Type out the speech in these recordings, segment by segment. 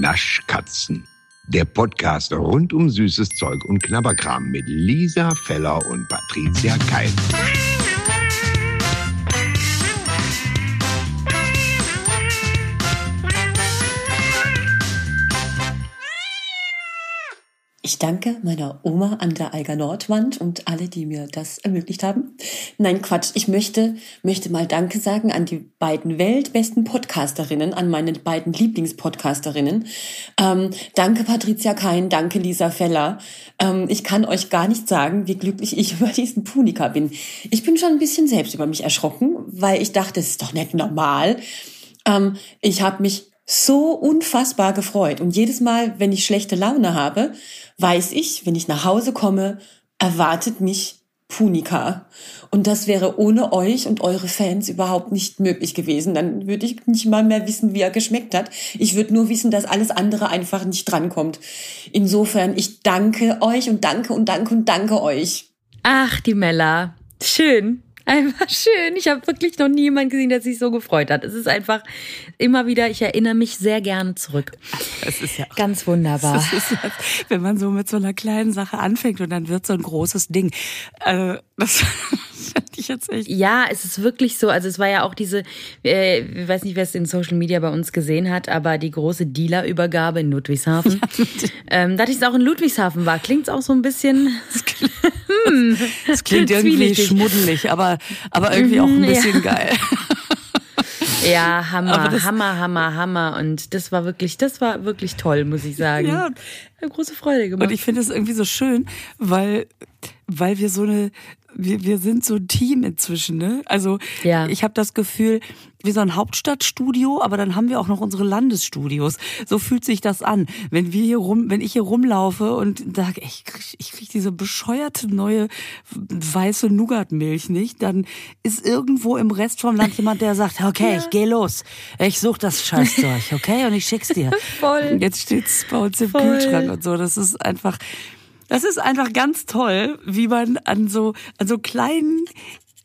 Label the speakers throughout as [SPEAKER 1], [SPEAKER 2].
[SPEAKER 1] Naschkatzen. Der Podcast rund um süßes Zeug und Knabberkram mit Lisa Feller und Patricia Keil.
[SPEAKER 2] Ich danke meiner Oma an der Eiger Nordwand und alle, die mir das ermöglicht haben. Nein, Quatsch. Ich möchte, möchte mal Danke sagen an die beiden weltbesten Podcasterinnen, an meine beiden Lieblingspodcasterinnen. Ähm, danke Patricia Kein, danke Lisa Feller. Ähm, ich kann euch gar nicht sagen, wie glücklich ich über diesen Punika bin. Ich bin schon ein bisschen selbst über mich erschrocken, weil ich dachte, es ist doch nicht normal. Ähm, ich habe mich so unfassbar gefreut. Und jedes Mal, wenn ich schlechte Laune habe, weiß ich, wenn ich nach Hause komme, erwartet mich Punika. Und das wäre ohne euch und eure Fans überhaupt nicht möglich gewesen. Dann würde ich nicht mal mehr wissen, wie er geschmeckt hat. Ich würde nur wissen, dass alles andere einfach nicht drankommt. Insofern, ich danke euch und danke und danke und danke euch.
[SPEAKER 3] Ach, die Mella. Schön. Einfach schön. Ich habe wirklich noch niemanden gesehen, der sich so gefreut hat. Es ist einfach immer wieder, ich erinnere mich sehr gerne zurück.
[SPEAKER 4] Es ist ja
[SPEAKER 3] ganz wunderbar.
[SPEAKER 4] Das ist ja, wenn man so mit so einer kleinen Sache anfängt und dann wird so ein großes Ding. Äh, das fand ich jetzt echt.
[SPEAKER 3] Ja, es ist wirklich so. Also es war ja auch diese, äh, ich weiß nicht, wer es in Social Media bei uns gesehen hat, aber die große Dealerübergabe in Ludwigshafen. ähm, da ich es auch in Ludwigshafen war, klingt es auch so ein bisschen.
[SPEAKER 4] Hm, das klingt irgendwie schmuddelig, aber, aber irgendwie auch ein mhm, bisschen ja. geil.
[SPEAKER 3] Ja, Hammer, Hammer, Hammer, Hammer. Und das war wirklich, das war wirklich toll, muss ich sagen. Ja. Eine große Freude gemacht.
[SPEAKER 4] Und ich finde es irgendwie so schön, weil, weil wir so eine, wir, wir sind so ein Team inzwischen, ne? Also ja. ich habe das Gefühl, wir sind ein Hauptstadtstudio, aber dann haben wir auch noch unsere Landesstudios. So fühlt sich das an. Wenn wir hier rum, wenn ich hier rumlaufe und sage, ich krieg, ich krieg diese bescheuerte neue weiße Nougatmilch nicht, dann ist irgendwo im Rest vom Land jemand, der sagt, okay, ja. ich gehe los. Ich suche das Scheißzeug, okay? Und ich schick's dir. Voll. Jetzt steht's bei uns im Voll. Kühlschrank und so. Das ist einfach, das ist einfach ganz toll, wie man an so, an so kleinen,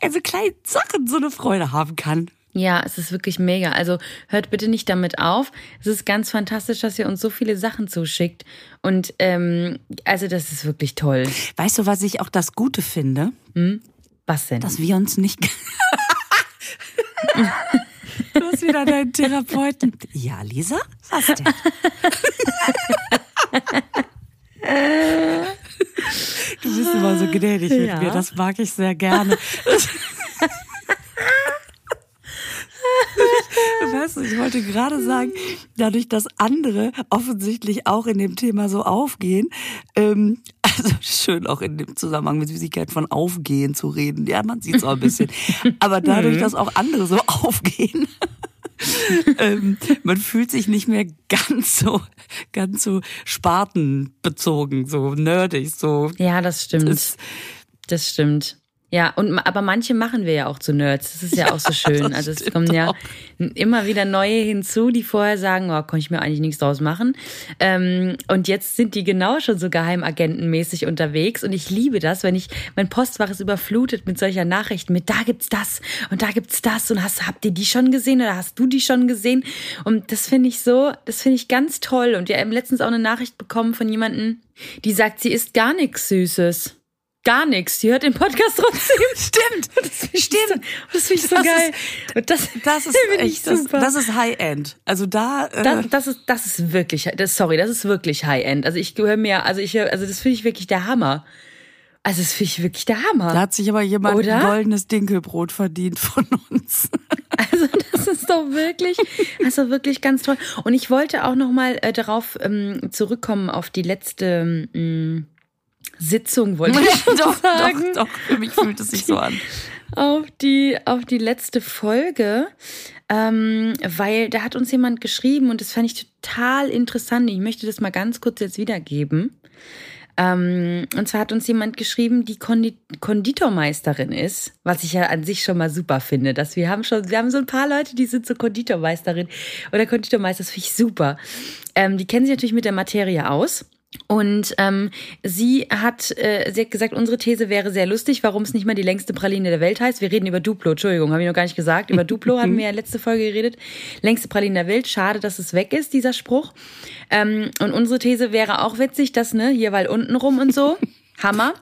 [SPEAKER 4] also kleinen Sachen so eine Freude haben kann.
[SPEAKER 3] Ja, es ist wirklich mega. Also hört bitte nicht damit auf. Es ist ganz fantastisch, dass ihr uns so viele Sachen zuschickt. Und ähm, also das ist wirklich toll.
[SPEAKER 4] Weißt du, was ich auch das Gute finde?
[SPEAKER 3] Hm? Was denn?
[SPEAKER 4] Dass wir uns nicht. du hast wieder deinen Therapeuten. Ja, Lisa? Was denn? Du bist immer so gnädig ja. mit mir, das mag ich sehr gerne. weißt du, ich wollte gerade sagen, dadurch, dass andere offensichtlich auch in dem Thema so aufgehen, ähm, also schön auch in dem Zusammenhang mit Süßigkeit von aufgehen zu reden. Ja, man sieht es auch ein bisschen. Aber dadurch, mhm. dass auch andere so aufgehen, ähm, man fühlt sich nicht mehr ganz so, ganz so spartenbezogen, so nerdig, so.
[SPEAKER 3] Ja, das stimmt. Das, das stimmt. Ja, und aber manche machen wir ja auch zu Nerds. Das ist ja, ja auch so schön. Also es kommen ja immer wieder neue hinzu, die vorher sagen, oh, konnte ich mir eigentlich nichts draus machen. Ähm, und jetzt sind die genau schon so geheimagentenmäßig unterwegs. Und ich liebe das, wenn ich mein Postfach ist überflutet mit solcher Nachrichten, mit da gibt's das und da gibt's das und hast habt ihr die schon gesehen oder hast du die schon gesehen? Und das finde ich so, das finde ich ganz toll. Und wir haben letztens auch eine Nachricht bekommen von jemandem, die sagt, sie isst gar nichts Süßes gar nichts. Die hört den Podcast trotzdem.
[SPEAKER 4] Stimmt. Das stimmt.
[SPEAKER 3] So, das finde ich so das geil.
[SPEAKER 4] Ist, das, das ist echt, das, das, ist High-End. Also da.
[SPEAKER 3] Äh das, das, ist, das ist wirklich, das, sorry, das ist wirklich High-End. Also ich höre mir, also ich höre, also das finde ich wirklich der Hammer. Also das finde ich wirklich der Hammer.
[SPEAKER 4] Da hat sich aber jemand Oder? ein goldenes Dinkelbrot verdient von uns.
[SPEAKER 3] Also das ist doch wirklich, also wirklich ganz toll. Und ich wollte auch noch mal äh, darauf ähm, zurückkommen auf die letzte ähm, Sitzung, wollte ich doch, sagen.
[SPEAKER 4] Doch, doch, für mich fühlt es sich so an.
[SPEAKER 3] Auf die, auf die letzte Folge, ähm, weil da hat uns jemand geschrieben und das fand ich total interessant. Ich möchte das mal ganz kurz jetzt wiedergeben. Ähm, und zwar hat uns jemand geschrieben, die Kondi Konditormeisterin ist, was ich ja an sich schon mal super finde. Dass wir haben schon, wir haben so ein paar Leute, die sind so Konditormeisterin oder Konditormeister, das finde ich super. Ähm, die kennen sich natürlich mit der Materie aus Und ähm, sie hat, äh, sie hat gesagt, unsere These wäre sehr lustig, warum es nicht mal die längste Praline der Welt heißt. Wir reden über Duplo, Entschuldigung, habe ich noch gar nicht gesagt. Über Duplo haben wir ja letzte Folge geredet. Längste Praline der Welt. Schade, dass es weg ist, dieser Spruch. Ähm, und unsere These wäre auch witzig, dass, ne, hier weil unten rum und so. Hammer.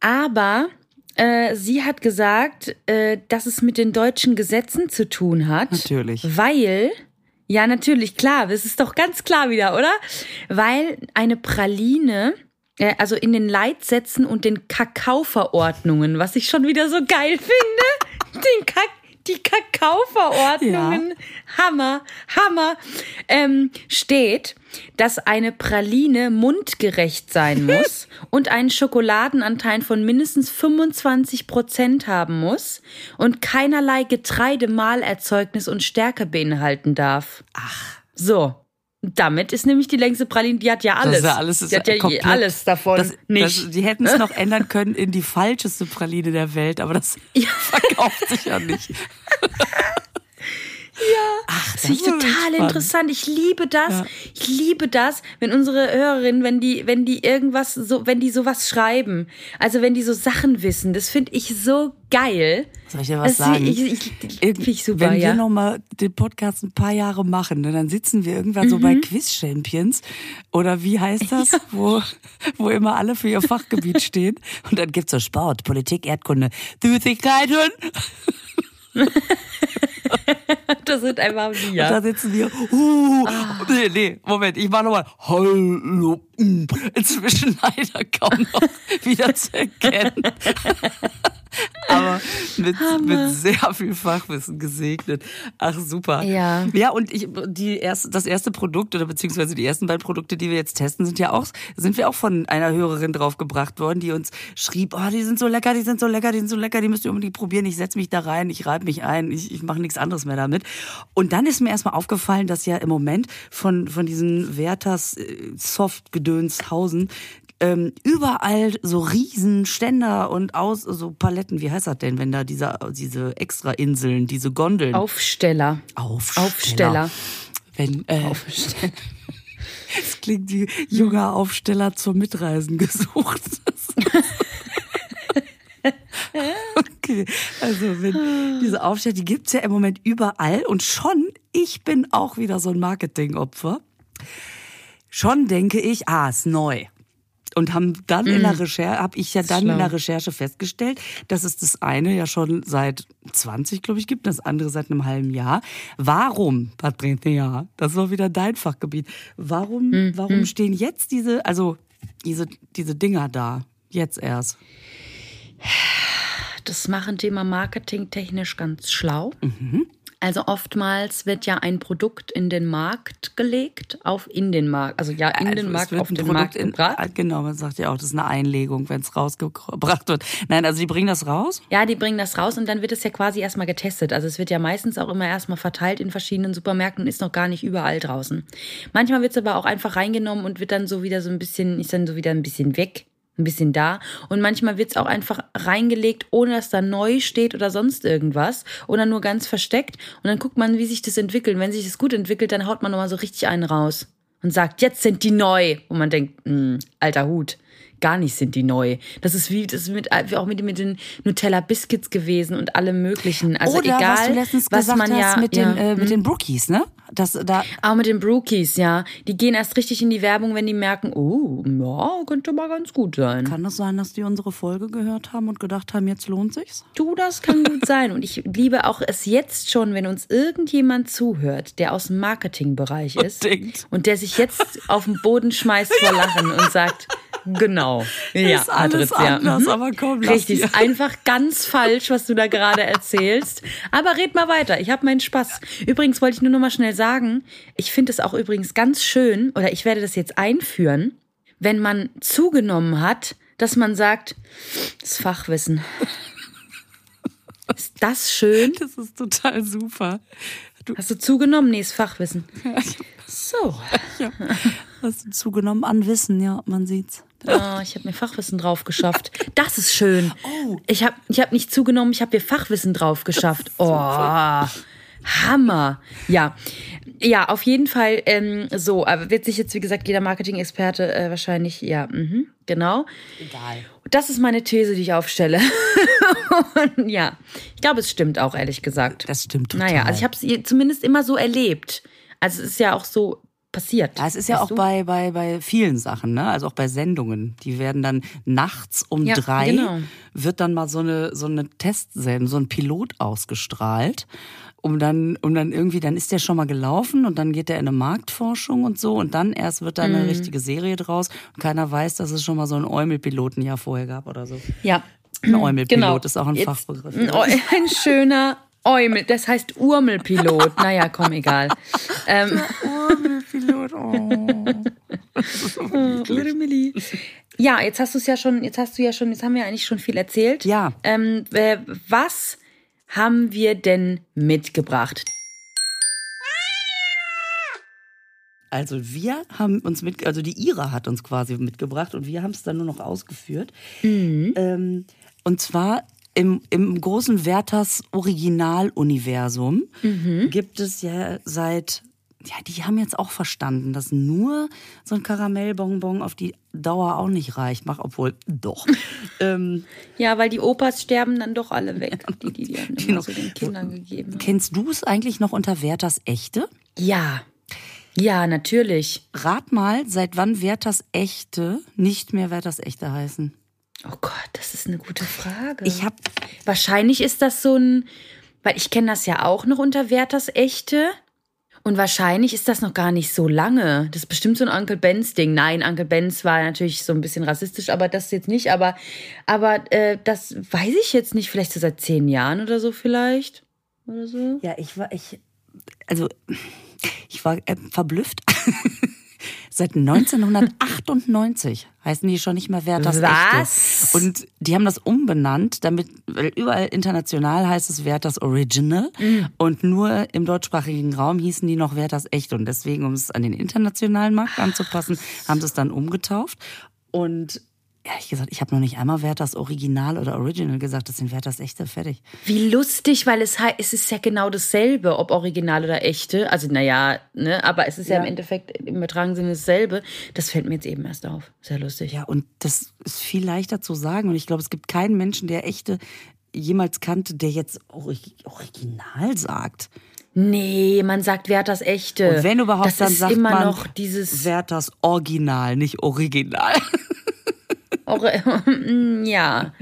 [SPEAKER 3] Aber äh, sie hat gesagt, äh, dass es mit den deutschen Gesetzen zu tun hat.
[SPEAKER 4] Natürlich.
[SPEAKER 3] Weil ja, natürlich, klar. Das ist doch ganz klar wieder, oder? Weil eine Praline, äh, also in den Leitsätzen und den Kakaoverordnungen, was ich schon wieder so geil finde, den Kak die Kakaoverordnungen, ja. Hammer, Hammer, ähm, steht, dass eine Praline mundgerecht sein muss und einen Schokoladenanteil von mindestens 25 Prozent haben muss und keinerlei Getreide, Mahlerzeugnis und Stärke beinhalten darf.
[SPEAKER 4] Ach.
[SPEAKER 3] So. Damit ist nämlich die längste Praline, die hat ja alles.
[SPEAKER 4] Das ist ja alles,
[SPEAKER 3] die hat ja komplett, alles davon
[SPEAKER 4] das,
[SPEAKER 3] nicht.
[SPEAKER 4] Das, die hätten es noch ändern können in die falscheste Praline der Welt, aber das ja. verkauft sich ja nicht.
[SPEAKER 3] Ach, das, finde ich total interessant. Ich liebe das. Ja. Ich liebe das, wenn unsere Hörerinnen, wenn die, wenn die irgendwas so, wenn die sowas schreiben, also wenn die so Sachen wissen, das finde ich so geil.
[SPEAKER 4] Soll ich dir was sagen?
[SPEAKER 3] Ich, ich, ich, ich super,
[SPEAKER 4] wenn
[SPEAKER 3] ja.
[SPEAKER 4] wir nochmal den Podcast ein paar Jahre machen, ne, dann sitzen wir irgendwann mhm. so bei mhm. Quiz Champions oder wie heißt das, ja. wo, wo immer alle für ihr Fachgebiet stehen und dann gibt's so Sport, Politik, Erdkunde, Süßigkeiten.
[SPEAKER 3] das sind einfach wir.
[SPEAKER 4] Und da sitzen wir. Uh, ah. Nee, nee, Moment, ich mach nochmal. Hallo. Inzwischen leider kaum noch wieder zu erkennen. Aber mit, mit sehr viel Fachwissen gesegnet. Ach, super.
[SPEAKER 3] Ja.
[SPEAKER 4] Ja, und ich, die erste, das erste Produkt oder beziehungsweise die ersten beiden Produkte, die wir jetzt testen, sind ja auch, sind wir auch von einer Hörerin draufgebracht worden, die uns schrieb, oh, die sind so lecker, die sind so lecker, die sind so lecker, die müsst ihr unbedingt probieren. Ich setze mich da rein, ich reibe mich ein, ich, ich mache nichts anderes mehr damit. Und dann ist mir erstmal aufgefallen, dass ja im Moment von, von diesen Werthers äh, Soft-Gedönshausen ähm, überall so Riesenständer und aus so Paletten. Wie heißt das denn, wenn da diese diese extra Inseln, diese Gondeln?
[SPEAKER 3] Aufsteller.
[SPEAKER 4] Aufsteller.
[SPEAKER 3] Aufsteller.
[SPEAKER 4] Wenn äh, Aufsteller. Es klingt wie junger Aufsteller zum Mitreisen gesucht. okay, also wenn diese Aufsteller, die gibt's ja im Moment überall und schon, ich bin auch wieder so ein Marketingopfer. Schon denke ich, ah, ist neu und haben dann in der mhm. Recherche, habe ich ja dann Schlau. in der Recherche festgestellt, dass es das eine ja schon seit 20, glaube ich, gibt, das andere seit einem halben Jahr. Warum, Patricia, das war wieder dein Fachgebiet, warum, mm. warum mm. stehen jetzt diese, also diese, diese Dinger da, jetzt erst?
[SPEAKER 3] Das machen Thema Marketing technisch ganz schlau.
[SPEAKER 4] Mhm.
[SPEAKER 3] Also oftmals wird ja ein Produkt in den Markt gelegt, auf in den Markt, also ja in den Markt, auf den Produkt Markt in, gebracht.
[SPEAKER 4] Ah, genau, man sagt ja auch, das ist eine Einlegung, wenn es rausgebracht wird. Nein, also die bringen das raus?
[SPEAKER 3] Ja, die bringen das raus und dann wird es ja quasi erstmal getestet. Also es wird ja meistens auch immer erstmal verteilt in verschiedenen Supermärkten und ist noch gar nicht überall draußen. Manchmal wird es aber auch einfach reingenommen und wird dann so wieder so ein bisschen, ist dann so wieder ein bisschen weg ein bisschen da. Und manchmal wird es auch einfach reingelegt, ohne dass da neu steht oder sonst irgendwas. Oder nur ganz versteckt. Und dann guckt man, wie sich das entwickelt. Wenn sich das gut entwickelt, dann haut man nochmal so richtig einen raus. Und sagt, jetzt sind die neu. Und man denkt, mh, hm, alter Hut gar nicht sind die neu. Das ist wie das ist mit auch mit, mit den Nutella Biscuits gewesen und allem möglichen. Also
[SPEAKER 4] Oder,
[SPEAKER 3] egal,
[SPEAKER 4] was, du letztens was man ja mit den äh, mit hm? den Brookies, ne? Das, da
[SPEAKER 3] Auch mit den Brookies, ja. Die gehen erst richtig in die Werbung, wenn die merken, oh, ja, könnte mal ganz gut sein.
[SPEAKER 4] Kann das sein, dass die unsere Folge gehört haben und gedacht haben, jetzt lohnt sich's?
[SPEAKER 3] Du, das kann gut sein. Und ich liebe auch es jetzt schon, wenn uns irgendjemand zuhört, der aus dem Marketingbereich ist
[SPEAKER 4] und,
[SPEAKER 3] und der sich jetzt auf den Boden schmeißt vor Lachen und sagt, Genau. Ja,
[SPEAKER 4] ist alles Patricia. anders, mhm. aber komm, lass
[SPEAKER 3] Richtig, ist einfach ganz falsch, was du da gerade erzählst. Aber red mal weiter, ich habe meinen Spaß. Übrigens wollte ich nur noch mal schnell sagen, ich finde es auch übrigens ganz schön, oder ich werde das jetzt einführen, wenn man zugenommen hat, dass man sagt, das Fachwissen. Ist das schön?
[SPEAKER 4] Das ist total super.
[SPEAKER 3] Du Hast du zugenommen? Nee, ist Fachwissen. So.
[SPEAKER 4] Ja. Hast du zugenommen an Wissen, ja, man sieht's.
[SPEAKER 3] Oh, ich habe mir Fachwissen drauf geschafft. Das ist schön. Oh. Ich habe ich hab nicht zugenommen, ich habe mir Fachwissen drauf geschafft. Oh. Hammer. Ja. Ja, auf jeden Fall ähm, so. Aber wird sich jetzt, wie gesagt, jeder Marketing-Experte äh, wahrscheinlich, ja, mh, genau.
[SPEAKER 4] Egal.
[SPEAKER 3] Das ist meine These, die ich aufstelle. Und ja, ich glaube, es stimmt auch, ehrlich gesagt.
[SPEAKER 4] Das stimmt total.
[SPEAKER 3] Naja, also ich habe es zumindest immer so erlebt. Also es ist ja auch so passiert.
[SPEAKER 4] Ja, es ist ja auch bei, bei, bei vielen Sachen, ne? Also auch bei Sendungen. Die werden dann nachts um
[SPEAKER 3] Ja,
[SPEAKER 4] drei
[SPEAKER 3] genau.
[SPEAKER 4] wird dann mal so eine, so eine Testsendung, so ein Pilot ausgestrahlt. Um dann, um dann irgendwie, dann ist der schon mal gelaufen und dann geht der in eine Marktforschung und so und dann erst wird da
[SPEAKER 3] Mhm.
[SPEAKER 4] eine richtige Serie draus und keiner weiß, dass es schon mal so einen Eumel-Piloten ja vorher gab oder so.
[SPEAKER 3] Ja,
[SPEAKER 4] Ein Eumel-Pilot
[SPEAKER 3] genau.
[SPEAKER 4] ist auch ein
[SPEAKER 3] Jetzt
[SPEAKER 4] Fachbegriff.
[SPEAKER 3] Ein, Eu- ein schöner Eumel, das heißt Urmelpilot. Naja, komm, egal. Ähm,
[SPEAKER 4] Eumel-Pilot, oh.
[SPEAKER 3] Urmeli. Ja, jetzt hast du es ja schon, jetzt hast du ja schon, jetzt haben wir eigentlich schon viel erzählt.
[SPEAKER 4] Ja.
[SPEAKER 3] Ähm, äh, was haben wir denn mitgebracht?
[SPEAKER 4] Also wir haben uns mit, also die Ira hat uns quasi mitgebracht und wir haben es dann nur noch ausgeführt. Ähm, und zwar im, im großen Werthers Originaluniversum gibt es ja seit, ja, die haben jetzt auch verstanden, dass nur so ein Karamellbonbon auf die Dauer auch nicht reicht. Mach, obwohl, doch. ähm,
[SPEAKER 3] Ja, weil die Opas sterben dann doch alle weg, die die, die
[SPEAKER 4] Die noch-
[SPEAKER 3] so den Kindern gegeben haben.
[SPEAKER 4] kennst du es eigentlich noch unter Werthers Echte?
[SPEAKER 3] Ja, ja, natürlich.
[SPEAKER 4] Rat mal, seit wann Werthers Echte nicht mehr Werthers Echte heißen?
[SPEAKER 3] Oh Gott, das ist eine gute Frage.
[SPEAKER 4] Ich habe
[SPEAKER 3] Wahrscheinlich ist das so ein, weil ich kenne das ja auch noch unter Werthers Echte. Und wahrscheinlich ist das noch gar nicht so lange. Das ist bestimmt so ein Uncle Benz Ding. Nein, Uncle Benz war natürlich so ein bisschen rassistisch, aber das jetzt nicht. Aber, aber äh, das weiß ich jetzt nicht. Vielleicht so seit zehn Jahren oder so vielleicht. Oder so.
[SPEAKER 4] Ja, ich war, ich, also, ich war äh, verblüfft. Seit 1998 heißen die schon nicht mehr Werthers
[SPEAKER 3] Was?
[SPEAKER 4] Echte. Und die haben das umbenannt, damit, weil überall international heißt es Werthers Original. Und nur im deutschsprachigen Raum hießen die noch Werthers Echte. Und deswegen, um es an den internationalen Markt anzupassen, haben sie es dann umgetauft. Und ehrlich gesagt, ich habe noch nicht einmal Werthers Original oder Original gesagt. Das sind Werthers Echte, fertig.
[SPEAKER 3] Wie lustig, weil es, es ist ja genau dasselbe, ob original oder echte. Also, naja, ne, aber es ist ja,
[SPEAKER 4] Ja.
[SPEAKER 3] im Endeffekt im übertragenen Sinne dasselbe. Das fällt mir jetzt eben erst auf. Sehr lustig.
[SPEAKER 4] Ja, und das ist viel leichter zu sagen. Und ich glaube, es gibt keinen Menschen, der echte jemals kannte, der jetzt Orig Original sagt.
[SPEAKER 3] Nee, man sagt Werthers echte.
[SPEAKER 4] Und wenn überhaupt,
[SPEAKER 3] das
[SPEAKER 4] dann
[SPEAKER 3] ist
[SPEAKER 4] sagt
[SPEAKER 3] immer
[SPEAKER 4] man
[SPEAKER 3] noch dieses
[SPEAKER 4] Werthers Original, nicht Original.
[SPEAKER 3] Or ja,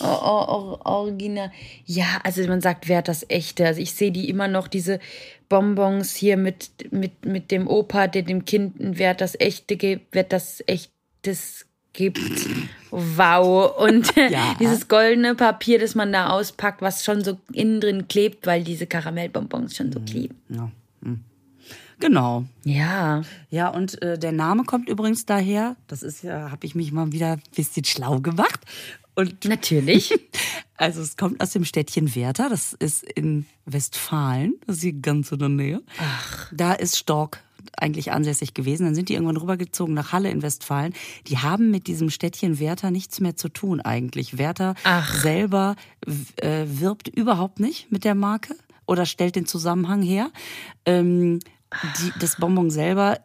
[SPEAKER 3] or, or, or, original. Ja, also man sagt Werthers echte. Also ich sehe die immer noch diese Bonbons hier mit mit mit dem Opa, der dem Kind ein Werthers echte gibt, Werthers echtes gibt. Wow. Und
[SPEAKER 4] Ja.
[SPEAKER 3] dieses goldene Papier, das man da auspackt, was schon so innen drin klebt, weil diese Karamellbonbons schon so kleben.
[SPEAKER 4] Ja. Genau.
[SPEAKER 3] Ja.
[SPEAKER 4] Ja, und äh, der Name kommt übrigens daher. Das ist ja, habe ich mich mal wieder ein bisschen schlau gemacht. Und
[SPEAKER 3] Natürlich.
[SPEAKER 4] Also es kommt aus dem Städtchen Werther, das ist in Westfalen, das ist hier ganz in der Nähe. Ach. Da ist Stork eigentlich ansässig gewesen. Dann sind die irgendwann rübergezogen nach Halle in Westfalen. Die haben mit diesem Städtchen Werther nichts mehr zu tun eigentlich. Werther
[SPEAKER 3] Ach.
[SPEAKER 4] selber äh, wirbt überhaupt nicht mit der Marke oder stellt den Zusammenhang her. Ähm, die, das Bonbon selber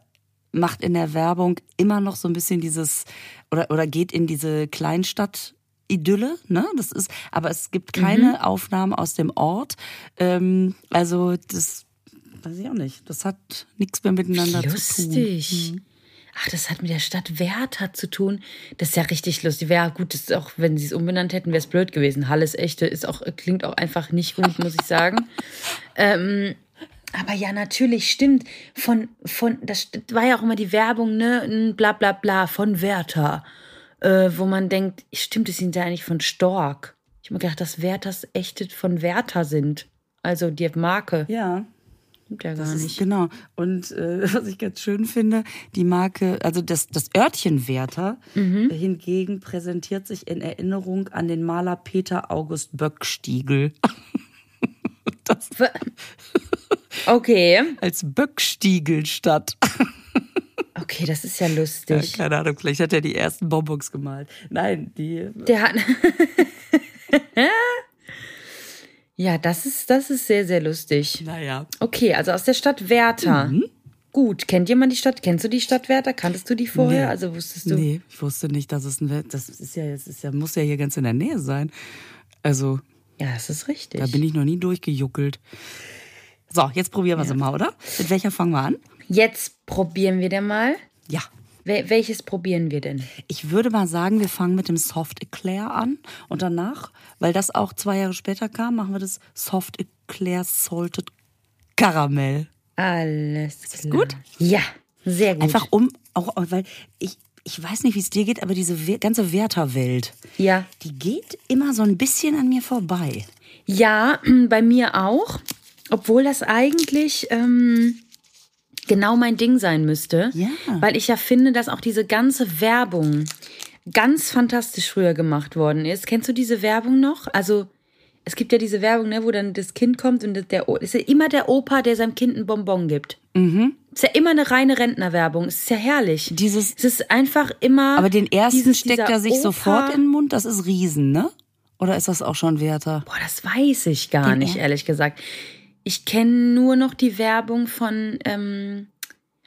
[SPEAKER 4] macht in der Werbung immer noch so ein bisschen dieses oder oder geht in diese Kleinstadt Idylle, ne? Das ist, aber es gibt keine Aufnahmen aus dem Ort. Ähm, also das weiß ich auch nicht. Das hat nichts mehr miteinander zu tun.
[SPEAKER 3] Lustig. Ach, das hat mit der Stadt Werther zu tun. Das ist ja richtig lustig. Wäre gut, das ist auch, wenn sie es umbenannt hätten, wäre es blöd gewesen. Halles Echte ist auch, klingt auch einfach nicht gut, muss ich sagen. ähm, aber ja, natürlich, stimmt. Von, von, das war ja auch immer die Werbung, ne? Bla bla bla von Werther. Äh, wo man denkt, stimmt, das sind ja eigentlich von Stork. Ich habe mir gedacht, dass Werthers echte von Werther sind. Also die Marke.
[SPEAKER 4] Ja,
[SPEAKER 3] Stimmt ja gar
[SPEAKER 4] das ist,
[SPEAKER 3] nicht.
[SPEAKER 4] genau. Und äh, was ich ganz schön finde, die Marke, also das, das Örtchen Werther
[SPEAKER 3] Mhm.
[SPEAKER 4] hingegen präsentiert sich in Erinnerung an den Maler Peter August Böckstiegel das
[SPEAKER 3] Okay.
[SPEAKER 4] als Böckstiegelstadt.
[SPEAKER 3] Okay, das ist ja
[SPEAKER 4] Ja,
[SPEAKER 3] lustig.
[SPEAKER 4] keine Ahnung, vielleicht hat er die ersten Bonbons gemalt. Nein, die
[SPEAKER 3] Der hat. Ja, das ist, das ist sehr, sehr lustig.
[SPEAKER 4] Naja.
[SPEAKER 3] Okay, also aus der Stadt Werther. Mhm. Gut, kennt jemand die Stadt? Kennst du die Stadt Werther? Kanntest du die vorher? Nee. Also wusstest du?
[SPEAKER 4] Nee, ich wusste nicht, dass es ein das ist ja, das ist ja, muss ja hier ganz in der Nähe sein. Also.
[SPEAKER 3] Ja, das ist richtig.
[SPEAKER 4] Da bin ich noch nie durchgejuckelt. So, jetzt probieren wir ja. sie mal, oder? Mit welcher fangen wir an?
[SPEAKER 3] Jetzt probieren wir denn mal.
[SPEAKER 4] Ja.
[SPEAKER 3] Wel welches probieren wir denn?
[SPEAKER 4] Ich würde mal sagen, wir fangen mit dem Soft Eclair an und danach, weil das auch zwei Jahre später kam, machen wir das Soft Eclair Salted Karamell.
[SPEAKER 3] Alles
[SPEAKER 4] Ist das gut?
[SPEAKER 3] Ja, sehr gut.
[SPEAKER 4] Einfach um, auch weil ich, ich weiß nicht, wie es dir geht, aber diese ganze Werther-Welt,
[SPEAKER 3] ja.
[SPEAKER 4] die geht immer so ein bisschen an mir vorbei.
[SPEAKER 3] Ja, bei mir auch. Obwohl das eigentlich ähm, genau mein Ding sein müsste.
[SPEAKER 4] Ja.
[SPEAKER 3] Weil ich ja finde, dass auch diese ganze Werbung ganz fantastisch früher gemacht worden ist. Kennst du diese Werbung noch? Also es gibt ja diese Werbung, ne, wo dann das Kind kommt und der ist ja immer der Opa, der seinem Kind ein Bonbon gibt.
[SPEAKER 4] Mhm.
[SPEAKER 3] Ist ja immer eine reine Rentnerwerbung. Ist ja herrlich.
[SPEAKER 4] Dieses,
[SPEAKER 3] es ist einfach immer.
[SPEAKER 4] Aber den ersten dieses, steckt er sich Opa, sofort in den Mund. Das ist Riesen, ne? Oder ist das auch schon Werther?
[SPEAKER 3] Boah, das weiß ich gar den nicht, ehrlich gesagt. Ich kenne nur noch die Werbung von ähm,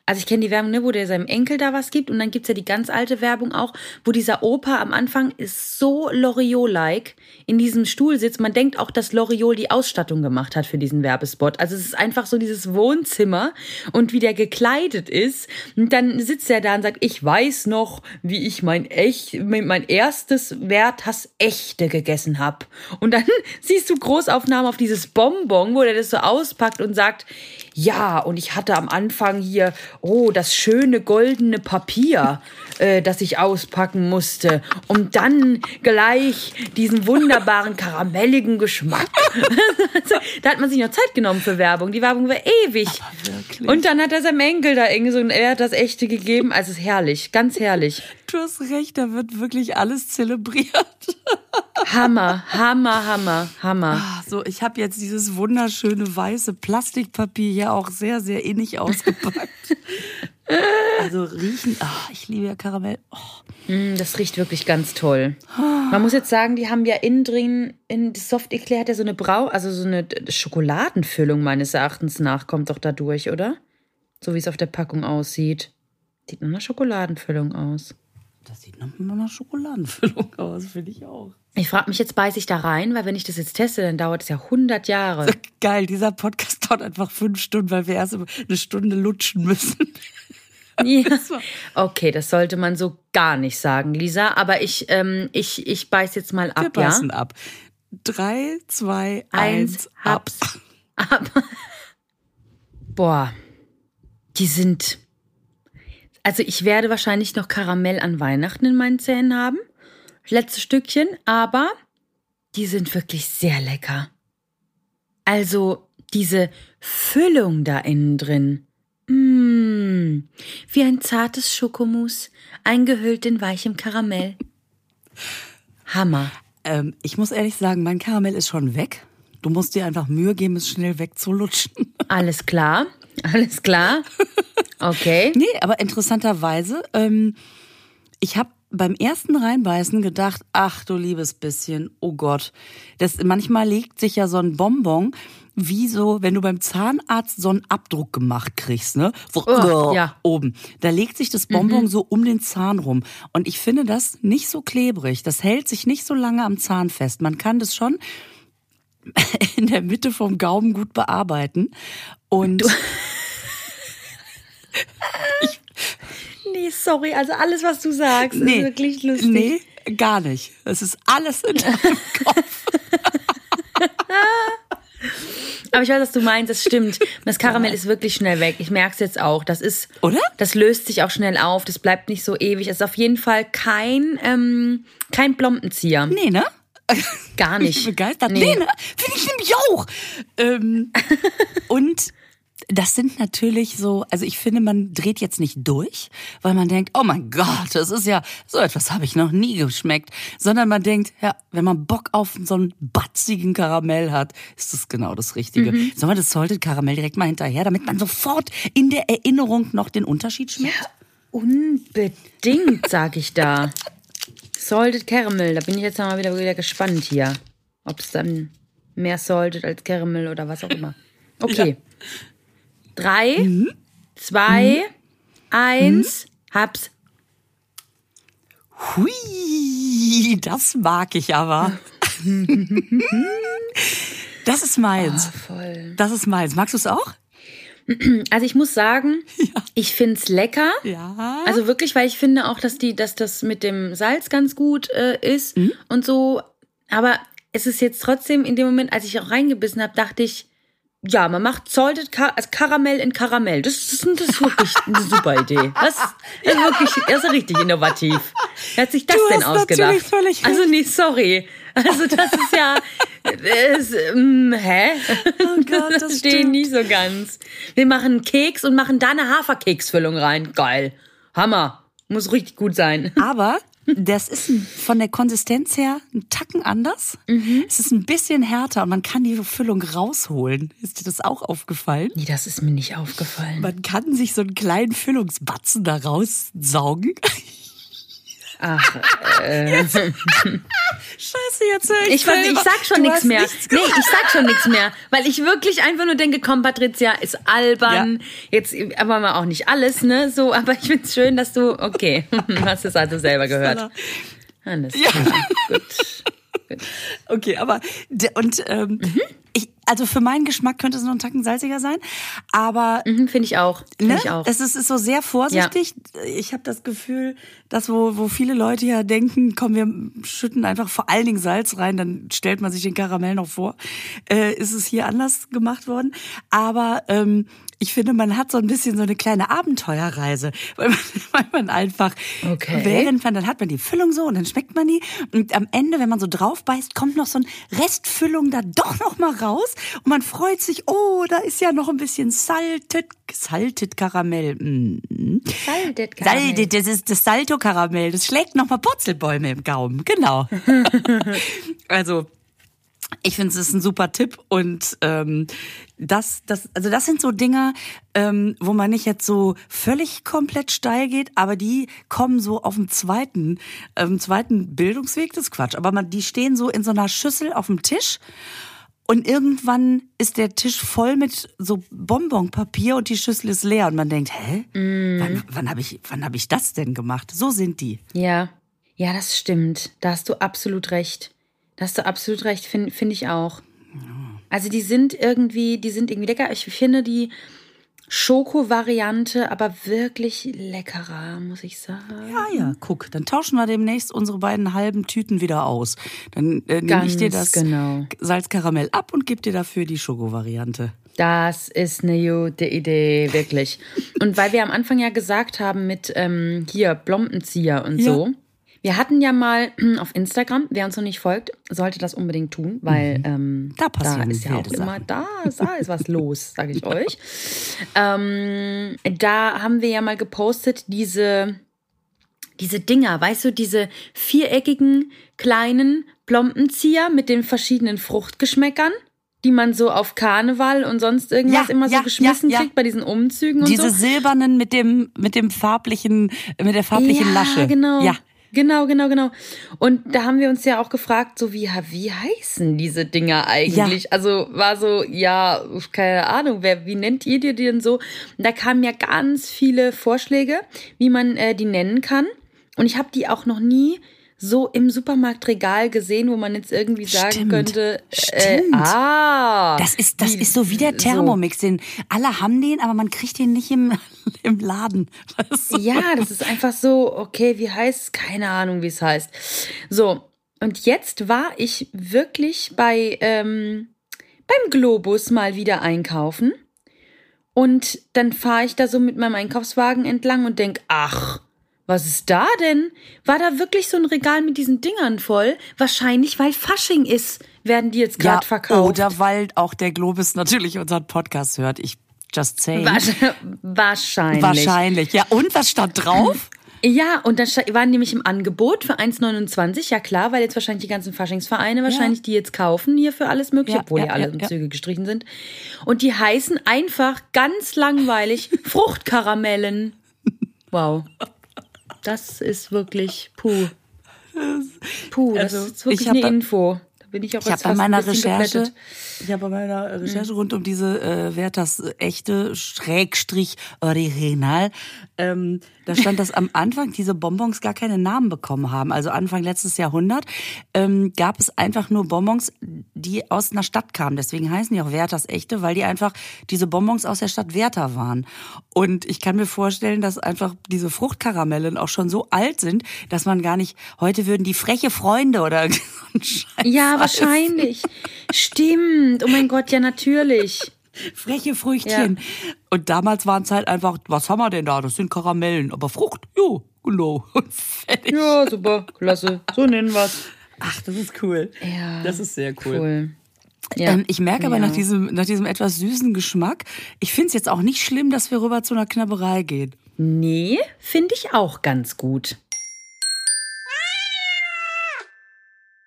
[SPEAKER 3] also ich kenne die Werbung, ne, wo der seinem Enkel da was gibt und dann gibt's ja die ganz alte Werbung auch, wo dieser Opa am Anfang ist so Loriot-like in diesem Stuhl sitzt. Man denkt auch, dass Loriot die Ausstattung gemacht hat für diesen Werbespot. Also es ist einfach so dieses Wohnzimmer und wie der gekleidet ist. Und dann sitzt er da und sagt, ich weiß noch, wie ich mein echt, mein erstes Werthas Echte gegessen hab. Und dann siehst du Großaufnahmen auf dieses Bonbon, wo der das so auspackt und sagt, ja, und ich hatte am Anfang hier, oh, das schöne goldene Papier, äh, das ich auspacken musste, um dann gleich diesen wunderbaren karamelligen Geschmack. da hat man sich noch Zeit genommen für Werbung. Die Werbung war ewig. Und dann hat er seinem Enkel da irgendwie so, er hat das echte gegeben. Also es ist herrlich, ganz herrlich.
[SPEAKER 4] Du hast recht, da wird wirklich alles zelebriert.
[SPEAKER 3] Hammer, Hammer, Hammer, Hammer.
[SPEAKER 4] Ah, so, ich habe jetzt dieses wunderschöne weiße Plastikpapier ja auch sehr, sehr innig ausgepackt. also riechen, ach, ich liebe ja Karamell. Oh.
[SPEAKER 3] Mm, das riecht wirklich ganz toll. Man muss jetzt sagen, die haben ja innen drin, in das Soft Eclair hat ja so eine Brau, also so eine Schokoladenfüllung meines Erachtens nach, kommt doch da durch, oder? So wie es auf der Packung aussieht. Sieht nur eine Schokoladenfüllung aus.
[SPEAKER 4] Das sieht nach einer Schokoladenfüllung aus, finde ich auch.
[SPEAKER 3] Ich frage mich jetzt, beiße ich da rein, weil wenn ich das jetzt teste, dann dauert es ja 100 Jahre.
[SPEAKER 4] Geil, dieser Podcast dauert einfach fünf Stunden, weil wir erst eine Stunde lutschen müssen.
[SPEAKER 3] Ja. Okay, das sollte man so gar nicht sagen, Lisa. Aber ich, ähm, ich, ich beiß jetzt mal ab,
[SPEAKER 4] wir beißen ja? ab. Drei, zwei, eins, eins ab. ab.
[SPEAKER 3] Boah, die sind also ich werde wahrscheinlich noch Karamell an Weihnachten in meinen Zähnen haben. Letztes Stückchen, aber die sind wirklich sehr lecker. Also diese Füllung da innen drin. Mmh, wie ein zartes Schokomousse, eingehüllt in weichem Karamell. Hammer.
[SPEAKER 4] Ähm, ich muss ehrlich sagen, mein Karamell ist schon weg. Du musst dir einfach Mühe geben, es schnell wegzulutschen.
[SPEAKER 3] Alles klar, alles klar. Okay.
[SPEAKER 4] nee, aber interessanterweise, ähm, ich habe beim ersten Reinbeißen gedacht, ach du liebes bisschen, oh Gott. Das, manchmal legt sich ja so ein Bonbon wie so, wenn du beim Zahnarzt so einen Abdruck gemacht kriegst, ne? So,
[SPEAKER 3] oh, ja.
[SPEAKER 4] Oben. Da legt sich das Bonbon mhm. so um den Zahn rum. Und ich finde das nicht so klebrig. Das hält sich nicht so lange am Zahn fest. Man kann das schon in der Mitte vom Gaumen gut bearbeiten. Und. Du
[SPEAKER 3] ich, nee, sorry, also alles, was du sagst, nee, ist wirklich lustig.
[SPEAKER 4] Nee, gar nicht. Es ist alles in deinem Kopf.
[SPEAKER 3] Aber ich weiß, was du meinst, das stimmt. Das Karamell ja. ist wirklich schnell weg. Ich merke es jetzt auch. Das ist.
[SPEAKER 4] Oder?
[SPEAKER 3] Das löst sich auch schnell auf. Das bleibt nicht so ewig. Es ist auf jeden Fall kein, ähm, kein Blompenzieher.
[SPEAKER 4] Nee, ne?
[SPEAKER 3] Gar nicht. Ich
[SPEAKER 4] bin begeistert. Nee, nee ne? Finde ich nämlich auch. Ähm, und das sind natürlich so, also ich finde, man dreht jetzt nicht durch, weil man denkt, oh mein Gott, das ist ja, so etwas habe ich noch nie geschmeckt, sondern man denkt, ja, wenn man Bock auf so einen batzigen Karamell hat, ist das genau das Richtige. Mhm. Sollen wir das Salted Karamell direkt mal hinterher, damit man sofort in der Erinnerung noch den Unterschied schmeckt? Ja,
[SPEAKER 3] unbedingt, sag ich da. Salted Caramel, da bin ich jetzt mal wieder, wieder gespannt hier. Ob es dann Mehr salted als Caramel oder was auch immer. Okay. Ja. Drei, mhm. zwei, mhm. eins, mhm. hab's.
[SPEAKER 4] Hui, das mag ich aber. das ist meins. Oh. Das ist meins. Magst du es auch?
[SPEAKER 3] Also ich muss sagen, ja. ich find's lecker.
[SPEAKER 4] Ja.
[SPEAKER 3] Also wirklich, weil ich finde auch, dass die, dass das mit dem Salz ganz gut äh, ist mhm. und so. Aber es ist jetzt trotzdem in dem Moment, als ich auch reingebissen habe, dachte ich, ja, man macht Salted Kar also Karamell in Karamell. Das, das, das ist wirklich eine super Idee. Das, das ist wirklich, das ist richtig innovativ. Wer hat sich das du denn ausgedacht? Also nee, sorry. Also das ist ja, das, ähm, hä? Oh Gott, das verstehe nie so ganz. Wir machen Keks und machen da eine Haferkeksfüllung rein. Geil. Hammer. Muss richtig gut sein.
[SPEAKER 4] Aber das ist von der Konsistenz her ein Tacken anders. Mhm. Es ist ein bisschen härter und man kann die Füllung rausholen. Ist dir das auch aufgefallen?
[SPEAKER 3] Nee, das ist mir nicht aufgefallen.
[SPEAKER 4] Man kann sich so einen kleinen Füllungsbatzen da raussaugen.
[SPEAKER 3] Ach, äh.
[SPEAKER 4] Jetzt. Scheiße, jetzt höre
[SPEAKER 3] ich. Ich, ich sag schon nichts mehr. Nee, ich sag schon nichts mehr. Weil ich wirklich einfach nur denke, komm, Patricia, ist albern. Ja. Jetzt, aber mal auch nicht alles, ne? So, aber ich find's schön, dass du, okay, hast es also selber gehört. Alles ja. Gut.
[SPEAKER 4] Gut. Okay, aber, und, ähm, mhm ich, also für meinen Geschmack könnte es noch ein Tacken salziger sein, aber
[SPEAKER 3] mhm, finde ich auch. Find ne? ich auch.
[SPEAKER 4] Es ist, ist so sehr vorsichtig. Ja. Ich habe das Gefühl, dass wo, wo viele Leute ja denken, komm, wir schütten einfach vor allen Dingen Salz rein, dann stellt man sich den Karamell noch vor, äh, ist es hier anders gemacht worden. Aber ähm, ich finde, man hat so ein bisschen so eine kleine Abenteuerreise, weil man, weil man einfach, okay. während man, dann hat man die Füllung so und dann schmeckt man die und am Ende, wenn man so drauf beißt, kommt noch so ein Restfüllung da doch noch mal raus und man freut sich, oh, da ist ja noch ein bisschen salted, salted Karamell. Mm.
[SPEAKER 3] Salted Karamell.
[SPEAKER 4] Salted, das ist das Salto Karamell, das schlägt noch mal Purzelbäume im Gaumen, genau. also ich finde, es ist ein super Tipp und ähm, das, das, also das sind so Dinge, ähm, wo man nicht jetzt so völlig komplett steil geht, aber die kommen so auf dem zweiten, ähm, zweiten Bildungsweg, das ist Quatsch. Aber man, die stehen so in so einer Schüssel auf dem Tisch und irgendwann ist der Tisch voll mit so Bonbonpapier und die Schüssel ist leer und man denkt, hä? Mm. Wann, wann habe ich, wann habe ich das denn gemacht? So sind die.
[SPEAKER 3] Ja, ja, das stimmt. Da hast du absolut recht. Da hast du absolut recht, finde find ich auch. Also die sind irgendwie, die sind irgendwie lecker. Ich finde die Schoko-Variante aber wirklich leckerer, muss ich sagen.
[SPEAKER 4] Ja, ja, guck, dann tauschen wir demnächst unsere beiden halben Tüten wieder aus. Dann äh, nehme ich dir das genau. Salzkaramell ab und gebe dir dafür die Schoko-Variante.
[SPEAKER 3] Das ist eine gute Idee, wirklich. Und weil wir am Anfang ja gesagt haben mit ähm, hier Blompenzieher und ja. so, wir hatten ja mal auf Instagram, wer uns noch nicht folgt, sollte das unbedingt tun, weil mhm. ähm, da, da ist ja auch Sachen. immer, da, da ist was los, sage ich euch. Ähm, da haben wir ja mal gepostet, diese, diese Dinger, weißt du, diese viereckigen kleinen Plompenzieher mit den verschiedenen Fruchtgeschmäckern die man so auf Karneval und sonst irgendwas ja, immer so ja, geschmissen ja, kriegt bei diesen Umzügen und
[SPEAKER 4] Diese
[SPEAKER 3] so.
[SPEAKER 4] Diese silbernen mit dem mit dem farblichen mit der farblichen
[SPEAKER 3] ja,
[SPEAKER 4] Lasche.
[SPEAKER 3] Genau. Ja, Genau, genau, genau. Und da haben wir uns ja auch gefragt, so wie, wie heißen diese Dinger eigentlich? Ja. Also war so, ja, keine Ahnung, wer, wie nennt ihr die denn so? Und da kamen ja ganz viele Vorschläge, wie man äh, die nennen kann. Und ich habe die auch noch nie so im Supermarktregal gesehen, wo man jetzt irgendwie sagen Stimmt. könnte,
[SPEAKER 4] äh, Stimmt. ah, das ist das ist so wie der Thermomix, den alle haben den, aber man kriegt den nicht im im Laden.
[SPEAKER 3] Weißt du? Ja, das ist einfach so, okay, wie heißt keine Ahnung, wie es heißt. So und jetzt war ich wirklich bei ähm, beim Globus mal wieder einkaufen und dann fahre ich da so mit meinem Einkaufswagen entlang und denk, ach was ist da denn? War da wirklich so ein Regal mit diesen Dingern voll? Wahrscheinlich, weil Fasching ist, werden die jetzt gerade ja, verkauft.
[SPEAKER 4] Oder weil auch der Globus natürlich unseren Podcast hört. Ich just say.
[SPEAKER 3] Wahrscheinlich.
[SPEAKER 4] Wahrscheinlich. Ja, und was stand drauf?
[SPEAKER 3] Ja, und dann waren nämlich im Angebot für 1,29. Ja klar, weil jetzt wahrscheinlich die ganzen Faschingsvereine wahrscheinlich ja. die jetzt kaufen hier für alles mögliche, ja, obwohl ja, ja alle ja, Züge gestrichen sind. Und die heißen einfach ganz langweilig Fruchtkaramellen. Wow. Das ist wirklich puh. Puh, das also, ist wirklich eine Info. bin ich auch
[SPEAKER 4] ich jetzt bei meiner Recherche, geplättet. Ich habe bei meiner Recherche mhm. rund um diese äh, Werthers echte Schrägstrich Original, ähm, da stand, dass am Anfang diese Bonbons gar keine Namen bekommen haben. Also Anfang letztes Jahrhundert ähm, gab es einfach nur Bonbons, die aus einer Stadt kamen. Deswegen heißen die auch Werthers echte, weil die einfach diese Bonbons aus der Stadt Werther waren. Und ich kann mir vorstellen, dass einfach diese Fruchtkaramellen auch schon so alt sind, dass man gar nicht, heute würden die freche Freunde oder so
[SPEAKER 3] Ja, wahrscheinlich. Stimmt. Oh mein Gott, ja, natürlich.
[SPEAKER 4] Freche Früchtchen. Ja. Und damals waren es halt einfach, was haben wir denn da? Das sind Karamellen. Aber Frucht, jo, genau. Und
[SPEAKER 3] fertig. Ja, super, klasse. So nennen wir's.
[SPEAKER 4] Ach, das ist cool.
[SPEAKER 3] Ja.
[SPEAKER 4] Das ist sehr cool. cool. Ja. Ähm, ich merke aber ja. nach, diesem, nach diesem etwas süßen Geschmack, ich finde es jetzt auch nicht schlimm, dass wir rüber zu einer Knabberei gehen.
[SPEAKER 3] Nee, finde ich auch ganz gut.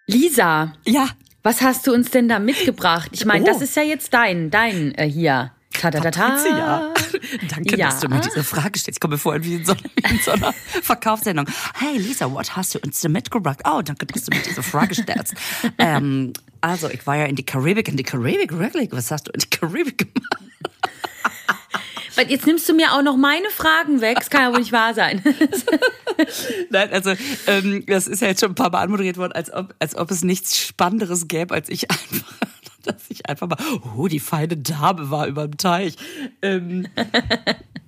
[SPEAKER 3] Lisa.
[SPEAKER 4] Ja.
[SPEAKER 3] Was hast du uns denn da mitgebracht? Ich meine, oh. das ist ja jetzt dein, dein äh, hier.
[SPEAKER 4] Patricia. Danke, ja. dass du mir diese Frage stellst. Ich komme mir vor wie in so, in so einer Verkaufssendung. Hey Lisa, was hast du uns denn mitgebracht? Oh, danke, dass du mir diese Frage stellst. ähm, also, ich war ja in die Karibik, in die Karibik, wirklich? Was hast du in die Karibik gemacht?
[SPEAKER 3] Jetzt nimmst du mir auch noch meine Fragen weg. Das kann ja wohl nicht wahr sein.
[SPEAKER 4] Nein, also ähm, das ist ja jetzt schon ein paar Mal anmoderiert worden, als ob, als ob es nichts Spannenderes gäbe, als ich einfach dass ich einfach mal, oh, die feine Dame war über dem Teich. Ähm,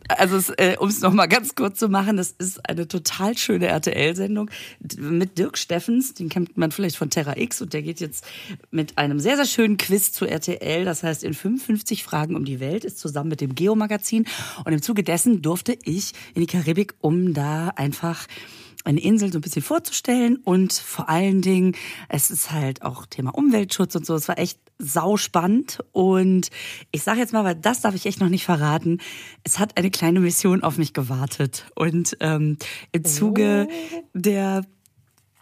[SPEAKER 4] also äh, um es nochmal ganz kurz zu machen, das ist eine total schöne RTL-Sendung mit Dirk Steffens, den kennt man vielleicht von Terra X und der geht jetzt mit einem sehr, sehr schönen Quiz zu RTL, das heißt in 55 Fragen um die Welt, ist zusammen mit dem Geo-Magazin. Und im Zuge dessen durfte ich in die Karibik, um da einfach eine Insel so ein bisschen vorzustellen und vor allen Dingen, es ist halt auch Thema Umweltschutz und so. Es war echt sauspannend und ich sage jetzt mal, weil das darf ich echt noch nicht verraten, es hat eine kleine Mission auf mich gewartet und ähm, im Zuge oh. der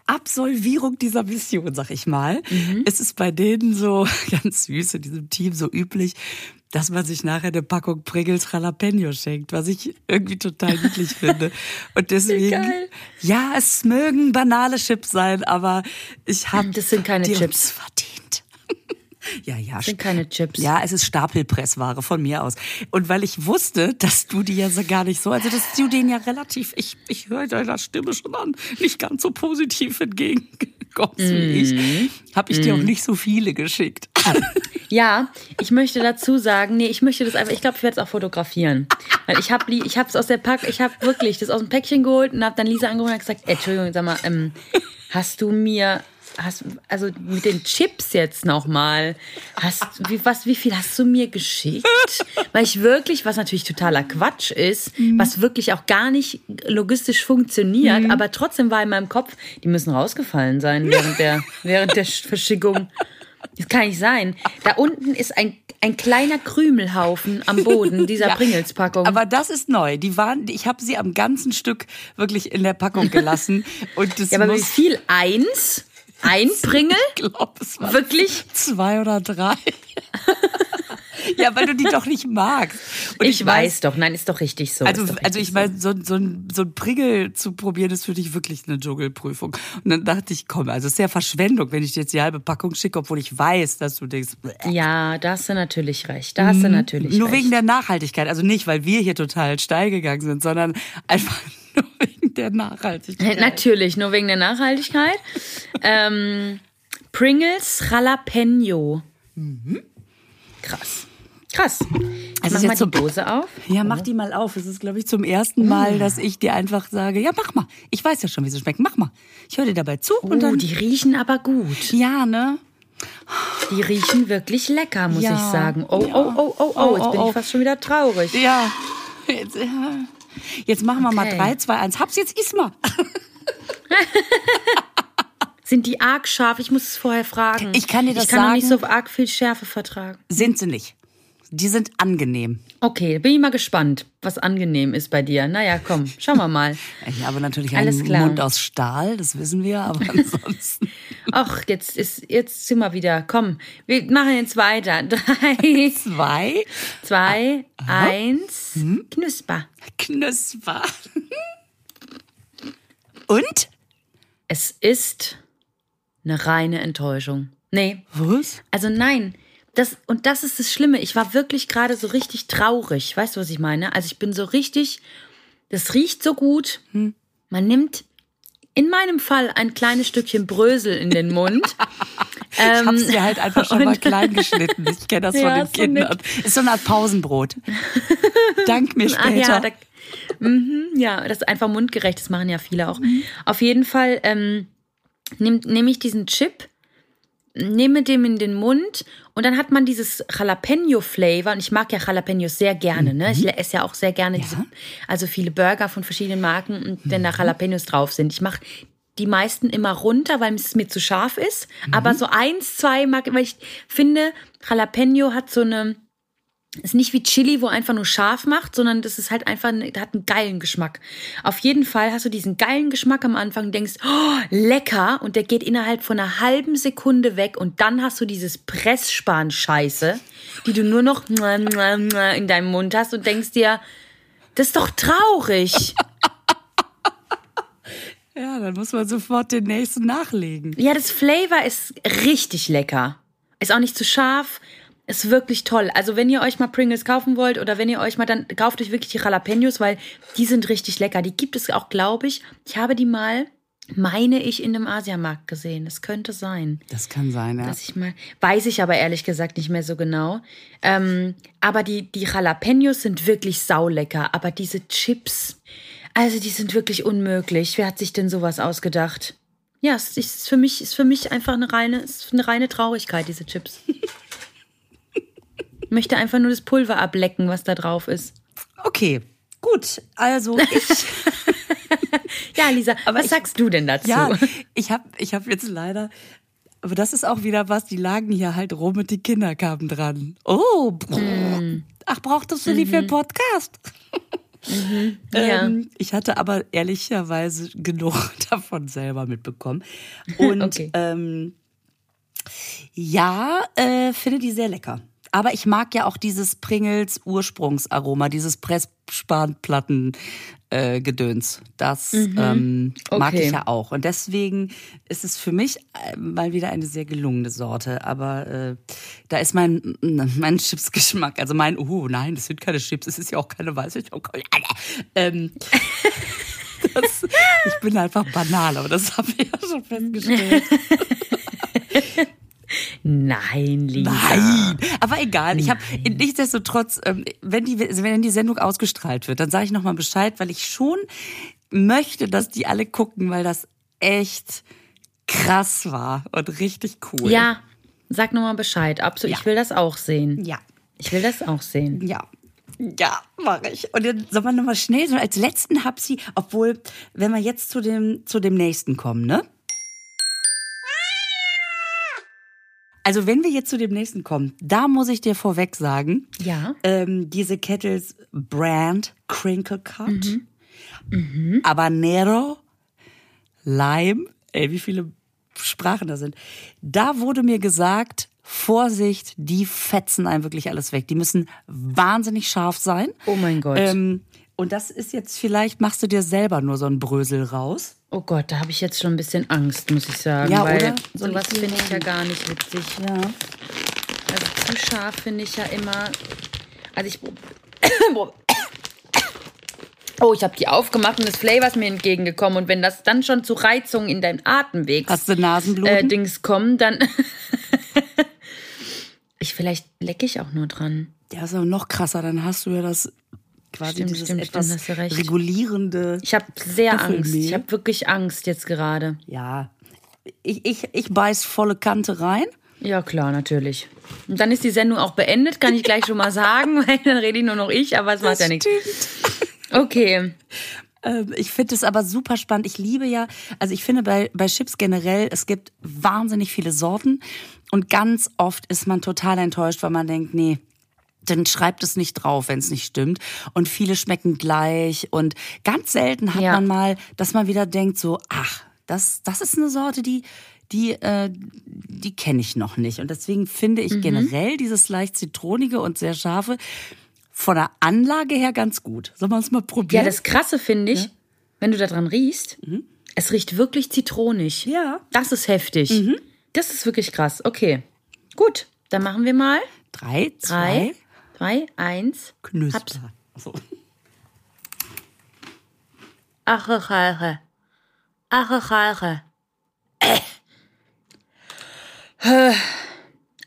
[SPEAKER 4] Absolvierung dieser Mission, sag ich mal, mhm. ist es bei denen so ganz süß in diesem Team so üblich, dass man sich nachher eine Packung Pringles Jalapeno schenkt, was ich irgendwie total niedlich finde. Und deswegen, ja, es mögen banale Chips sein, aber ich habe
[SPEAKER 3] das sind keine Chips
[SPEAKER 4] verdient. Ja, ja.
[SPEAKER 3] Das sind keine Chips.
[SPEAKER 4] Ja, es ist Stapelpressware von mir aus. Und weil ich wusste, dass du die ja so gar nicht so, also dass du den ja relativ, ich, ich höre deiner Stimme schon an, nicht ganz so positiv entgegenkommst mm. wie ich, mhm. habe ich mm. dir auch mhm. nicht so viele geschickt.
[SPEAKER 3] Ja, ich möchte dazu sagen, nee, ich möchte das einfach, ich glaube, ich werde es auch fotografieren. Weil ich habe ich es aus der Pack, ich habe wirklich das aus dem Päckchen geholt und habe dann Lisa angerufen und gesagt, Entschuldigung, sag mal, ähm, hast du mir hast, also mit den Chips jetzt nochmal, hast, wie, was, wie viel hast du mir geschickt? Weil ich wirklich, was natürlich totaler Quatsch ist, mhm. was wirklich auch gar nicht logistisch funktioniert, mhm. aber trotzdem war in meinem Kopf, die müssen rausgefallen sein während der, während der Verschickung. Das kann nicht sein. Da unten ist ein, ein kleiner Krümelhaufen am Boden dieser ja, Pringles-Packung.
[SPEAKER 4] Aber das ist neu. Die waren, ich habe sie am ganzen Stück wirklich in der Packung gelassen. Und das
[SPEAKER 3] ja, aber wie viel? Eins? Ein Pringel?
[SPEAKER 4] Ich glaube, es war
[SPEAKER 3] Wirklich?
[SPEAKER 4] Zwei oder drei. ja, weil du die doch nicht magst.
[SPEAKER 3] Und ich, ich weiß, weiß, doch, nein, ist doch richtig so.
[SPEAKER 4] Also,
[SPEAKER 3] richtig
[SPEAKER 4] also ich meine, so, so, ein, so ein Pringel zu probieren, ist für dich wirklich eine Dschungelprüfung. Und dann dachte ich, komm, also es ist ja Verschwendung, wenn ich dir jetzt die halbe Packung schicke, obwohl ich weiß, dass du denkst.
[SPEAKER 3] Bleh. Ja, da hast du natürlich recht. Da hast du mhm. natürlich
[SPEAKER 4] Nur
[SPEAKER 3] recht.
[SPEAKER 4] wegen der Nachhaltigkeit. Also nicht, weil wir hier total steil gegangen sind, sondern einfach nur wegen der Nachhaltigkeit.
[SPEAKER 3] Natürlich, nur wegen der Nachhaltigkeit. Ähm, Pringles Jalapeno. Mhm. Krass. Krass. Also mach mal die Dose auf.
[SPEAKER 4] Ja, mach die mal auf. Es ist, glaube ich, zum ersten Mal, mm. dass ich dir einfach sage, ja, mach mal. Ich weiß ja schon, wie sie schmecken. Mach mal. Ich höre dir dabei zu.
[SPEAKER 3] Oh,
[SPEAKER 4] und dann
[SPEAKER 3] die riechen aber gut.
[SPEAKER 4] Ja, ne?
[SPEAKER 3] Die riechen wirklich lecker, muss ja. ich sagen. Oh, ja. oh, oh, oh, oh, jetzt bin ich oh, oh. fast schon wieder traurig.
[SPEAKER 4] Ja. Jetzt, ja. jetzt machen wir okay. mal 3, 2, 1. Hab's jetzt, iss mal.
[SPEAKER 3] Sind die arg scharf? Ich muss es vorher fragen.
[SPEAKER 4] Ich kann dir das
[SPEAKER 3] sagen. Ich kann
[SPEAKER 4] sagen,
[SPEAKER 3] nicht so arg viel Schärfe vertragen.
[SPEAKER 4] Sind sie nicht. Die sind angenehm.
[SPEAKER 3] Okay, bin ich mal gespannt, was angenehm ist bei dir. Naja, komm, schauen wir mal.
[SPEAKER 4] Ich habe natürlich Alles einen klar. Mund aus Stahl, das wissen wir, aber ansonsten.
[SPEAKER 3] Ach, jetzt ist, jetzt sind wir wieder. Komm, wir machen jetzt weiter. Drei.
[SPEAKER 4] Zwei.
[SPEAKER 3] Zwei. Aha. Eins. Hm? Knusper.
[SPEAKER 4] Knusper. Und?
[SPEAKER 3] Es ist eine reine Enttäuschung. Nee.
[SPEAKER 4] Was?
[SPEAKER 3] Also nein. Das, und das ist das Schlimme. Ich war wirklich gerade so richtig traurig. Weißt du, was ich meine? Also ich bin so richtig, das riecht so gut.
[SPEAKER 4] Hm.
[SPEAKER 3] Man nimmt in meinem Fall ein kleines Stückchen Brösel in den Mund.
[SPEAKER 4] ich hab's mir halt einfach schon mal klein geschnitten. Ich kenne das
[SPEAKER 3] Ja,
[SPEAKER 4] von den
[SPEAKER 3] so
[SPEAKER 4] Kindern.
[SPEAKER 3] nett.
[SPEAKER 4] Ist so eine Art Pausenbrot. Dank mir
[SPEAKER 3] Ah, ja,
[SPEAKER 4] später.
[SPEAKER 3] da, mhm, ja, das ist einfach mundgerecht, das machen ja viele auch. Auf jeden Fall ähm, nehme nehm ich diesen Chip, nehme dem in den Mund und dann hat man dieses Jalapeno-Flavor und ich mag ja Jalapenos sehr gerne, ne? Ich esse ja auch sehr gerne diese, also viele Burger von verschiedenen Marken und wenn da Jalapenos drauf sind. Ich mache die meisten immer runter, weil es mir zu scharf ist, aber so eins, zwei mag, weil ich finde, Jalapeno hat so eine ist nicht wie Chili, wo einfach nur scharf macht, sondern das ist halt einfach, ein- hat einen geilen Geschmack. Auf jeden Fall hast du diesen geilen Geschmack am Anfang, denkst, oh, lecker, und der geht innerhalb von einer halben Sekunde weg und dann hast du dieses Pressspan-Scheiße, die du nur noch in deinem Mund hast und denkst dir, das ist doch traurig.
[SPEAKER 4] Ja, dann muss man sofort den nächsten nachlegen.
[SPEAKER 3] Ja, das Flavor ist richtig lecker. Ist auch nicht zu scharf. Ist wirklich toll. Also wenn ihr euch mal Pringles kaufen wollt oder wenn ihr euch mal dann kauft euch wirklich die Jalapenos, weil die sind richtig lecker. Die gibt es auch, glaube ich. Ich habe die mal, meine ich, in einem Asiamarkt gesehen. Das könnte sein.
[SPEAKER 4] Das kann sein, ja.
[SPEAKER 3] Dass ich mal, weiß ich aber ehrlich gesagt nicht mehr so genau. Ähm, aber die, die Jalapenos sind wirklich saulecker. Aber diese Chips, also die sind wirklich unmöglich. Wer hat sich denn sowas ausgedacht? Ja, es ist für mich, ist für mich einfach eine reine, eine reine Traurigkeit, diese Chips. Ich möchte einfach nur das Pulver ablecken, was da drauf ist.
[SPEAKER 4] Okay, gut. Also ich,
[SPEAKER 3] Ja, Lisa, was
[SPEAKER 4] ich-
[SPEAKER 3] sagst du denn dazu?
[SPEAKER 4] ja, ich habe ich hab jetzt leider, aber das ist auch wieder was, die lagen hier halt rum und die Kinder kamen dran. Oh, brr. ach, brauchtest du die für einen Podcast?
[SPEAKER 3] Ja.
[SPEAKER 4] Ähm, ich hatte aber ehrlicherweise genug davon selber mitbekommen. Und
[SPEAKER 3] Okay.
[SPEAKER 4] ähm, ja, äh, finde die sehr lecker. Aber ich mag ja auch dieses Pringles Ursprungsaroma, dieses Pressspanplatten äh, Gedöns. Das ähm, mag
[SPEAKER 3] Okay.
[SPEAKER 4] ich ja auch. Und deswegen ist es für mich äh, mal wieder eine sehr gelungene Sorte. Aber äh, da ist mein, mein Chipsgeschmack, also mein, oh nein, das sind keine Chips, es ist ja auch keine weiße Schokolade. Ähm, das, ich bin einfach banal, aber das haben wir ja schon festgestellt.
[SPEAKER 3] Nein, Lisa.
[SPEAKER 4] Nein, aber egal. Ich habe nichtsdestotrotz, ähm, wenn die wenn die Sendung ausgestrahlt wird, dann sage ich noch mal Bescheid, weil ich schon möchte, dass die alle gucken, weil das echt krass war und richtig cool.
[SPEAKER 3] Ja, sag nochmal Bescheid. Absolut.
[SPEAKER 4] Ja.
[SPEAKER 3] Ich will das auch sehen.
[SPEAKER 4] ja,
[SPEAKER 3] Ich will das auch sehen.
[SPEAKER 4] ja. Ja, mache ich. Und dann soll man noch mal schnell so als letzten hab sie, obwohl, wenn wir jetzt zu dem zu dem nächsten kommen, ne? Also wenn wir jetzt zu dem nächsten kommen, da muss ich dir vorweg sagen,
[SPEAKER 3] Ja.
[SPEAKER 4] ähm, diese Kettles Brand Crinkle Cut, Habanero, Lime, ey, wie viele Sprachen da sind. Da wurde mir gesagt, Vorsicht, die fetzen einem wirklich alles weg. Die müssen wahnsinnig scharf sein.
[SPEAKER 3] Oh mein Gott.
[SPEAKER 4] Ähm, und das ist jetzt vielleicht, machst du dir selber nur so ein Brösel raus.
[SPEAKER 3] Oh Gott, da habe ich jetzt schon ein bisschen Angst, muss ich sagen.
[SPEAKER 4] Ja,
[SPEAKER 3] weil
[SPEAKER 4] oder?
[SPEAKER 3] Sowas finde ich ja gar nicht witzig.
[SPEAKER 4] Ja.
[SPEAKER 3] Also zu scharf finde ich ja immer. Also ich. Oh, ich habe die aufgemacht und das Flavor ist mir entgegengekommen. Und wenn das dann schon zu Reizungen in deinen Atemwegs
[SPEAKER 4] Hast du Nasenbluten?
[SPEAKER 3] äh, Dings kommen, dann. ich vielleicht lecke ich auch nur dran.
[SPEAKER 4] Ja, ist aber noch krasser. Dann hast du ja das quasi
[SPEAKER 3] Stimmt,
[SPEAKER 4] dieses
[SPEAKER 3] stimmt,
[SPEAKER 4] etwas
[SPEAKER 3] stimmt,
[SPEAKER 4] regulierende.
[SPEAKER 3] Ich habe sehr
[SPEAKER 4] Staffelmehl.
[SPEAKER 3] Angst. Ich habe wirklich Angst jetzt gerade.
[SPEAKER 4] Ja, ich, ich, ich beiß volle Kante rein.
[SPEAKER 3] Ja, klar, natürlich. Und dann ist die Sendung auch beendet, kann ich gleich schon mal sagen, weil dann rede ich nur noch ich, aber es macht ja nichts. Okay.
[SPEAKER 4] Ähm, Ich finde es aber super spannend. Ich liebe ja, also ich finde bei, bei Chips generell, es gibt wahnsinnig viele Sorten und ganz oft ist man total enttäuscht, weil man denkt, nee, dann schreibt es nicht drauf, wenn es nicht stimmt. Und viele schmecken gleich und ganz selten hat
[SPEAKER 3] Ja.
[SPEAKER 4] man mal, dass man wieder denkt so, ach, das, das ist eine Sorte, die, die, äh, die kenne ich noch nicht. Und deswegen finde
[SPEAKER 3] Mhm.
[SPEAKER 4] ich generell dieses leicht zitronige und sehr scharfe von der Anlage her ganz gut. Sollen wir uns mal
[SPEAKER 3] Ja,
[SPEAKER 4] probieren?
[SPEAKER 3] das Krasse finde ich, wenn du da dran riechst, es riecht wirklich zitronig.
[SPEAKER 4] Ja.
[SPEAKER 3] Das ist heftig. Das ist wirklich krass. Okay. Gut, dann machen wir mal.
[SPEAKER 4] Drei, zwei,
[SPEAKER 3] drei, drei eins.
[SPEAKER 4] Knüsper.
[SPEAKER 3] So. Ache, Chalche. Ache, Chalche. Äh.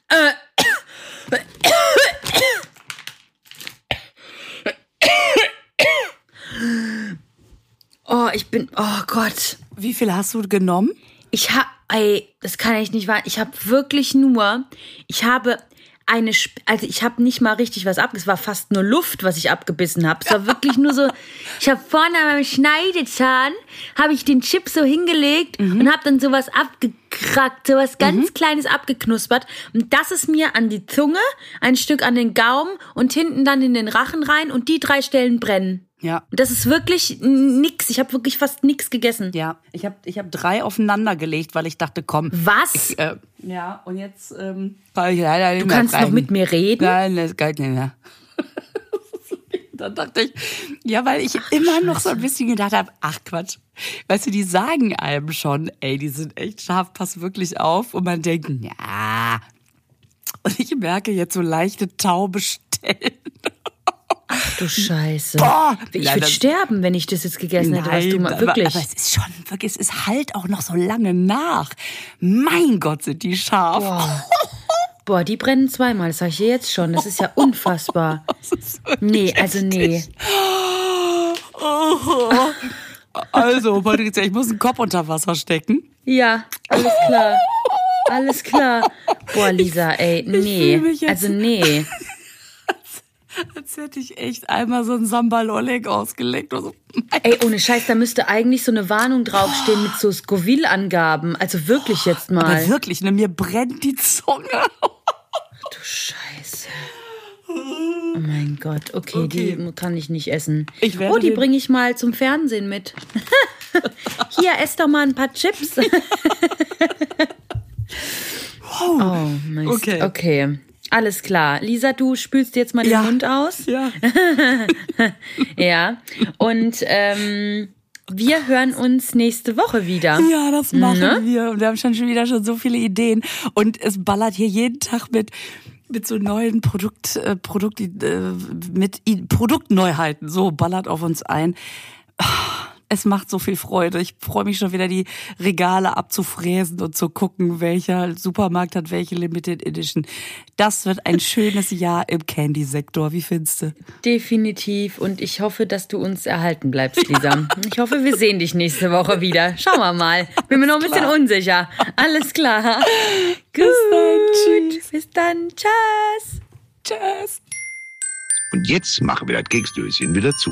[SPEAKER 3] Äh. Oh, ich bin, oh Gott.
[SPEAKER 4] Wie viel hast du genommen?
[SPEAKER 3] Ich hab, ey, das kann ich nicht wahr. Ich habe wirklich nur, ich habe eine, also ich habe nicht mal richtig was ab, es war fast nur Luft, was ich abgebissen habe. Es war wirklich nur so, ich habe vorne an meinem Schneidezahn, habe ich den Chip so hingelegt mhm. und habe dann sowas abgekrackt, sowas ganz mhm. Kleines abgeknuspert. Und das ist mir an die Zunge, ein Stück an den Gaumen und hinten dann in den Rachen rein und die drei Stellen brennen.
[SPEAKER 4] Ja.
[SPEAKER 3] Das ist wirklich nix. Ich habe wirklich fast nix gegessen.
[SPEAKER 4] Ja, ich habe ich hab drei aufeinander gelegt, weil ich dachte, komm.
[SPEAKER 3] Was?
[SPEAKER 4] Ich, äh, ja, und jetzt ähm,
[SPEAKER 3] kann ich leider nicht Du kannst noch mit mir reden?
[SPEAKER 4] Nein, das geht nicht mehr. Dann dachte ich, ja, weil ich ach, immer Scheiße. noch so ein bisschen gedacht habe, ach Quatsch. Weißt du, die sagen einem schon, ey, die sind echt scharf, pass wirklich auf. Und man denkt, ja. Und ich merke jetzt so leichte taube Stellen.
[SPEAKER 3] Du Scheiße. Boah, ich würde sterben, wenn ich das jetzt gegessen hätte, was du mal wirklich.
[SPEAKER 4] Aber, aber, es ist schon wirklich, es halt auch noch so lange nach. Mein Gott, sind die scharf.
[SPEAKER 3] Boah. Boah, die brennen zweimal, das sage ich dir jetzt schon. Das ist ja unfassbar. Ist nee, also nee.
[SPEAKER 4] Also, Patricia, ich muss einen Kopf unter Wasser stecken.
[SPEAKER 3] Ja, alles klar. Alles klar. Boah, Lisa, ey, nee. Also nee.
[SPEAKER 4] Als hätte ich echt einmal so ein Sambal Oleg ausgelegt. So.
[SPEAKER 3] Ey, ohne Scheiß, da müsste eigentlich so eine Warnung draufstehen mit so Scoville-Angaben. Also wirklich jetzt mal.
[SPEAKER 4] Aber wirklich, ne, mir brennt die Zunge.
[SPEAKER 3] Ach du Scheiße. Oh mein Gott, okay, okay. die kann ich nicht essen. Ich oh, die bringe ich mal zum Fernsehen mit. Hier, ess doch mal ein paar Chips. wow. Oh, Mist. Okay. okay. Alles klar. Lisa, du spülst jetzt mal den ja. Mund aus.
[SPEAKER 4] Ja.
[SPEAKER 3] ja. Und ähm, wir hören uns nächste Woche wieder.
[SPEAKER 4] Ja, das machen ne? wir. Und wir haben schon, schon wieder schon so viele Ideen. Und es ballert hier jeden Tag mit mit so neuen Produkt, äh, Produkt, äh, mit Produktneuheiten. So ballert auf uns ein. Es macht so viel Freude. Ich freue mich schon wieder, die Regale abzufräsen und zu gucken, welcher Supermarkt hat welche Limited Edition. Das wird ein schönes Jahr im Candy-Sektor. Wie findest du?
[SPEAKER 3] Definitiv. Und ich hoffe, dass du uns erhalten bleibst, Lisa. Ich hoffe, wir sehen dich nächste Woche wieder. Schauen wir mal. Bin mir noch ein bisschen unsicher. Alles klar.
[SPEAKER 4] Bis dann. Tschüss.
[SPEAKER 3] Bis dann. Tschüss.
[SPEAKER 4] Tschüss.
[SPEAKER 1] Und jetzt machen wir das Keksdöschen wieder zu.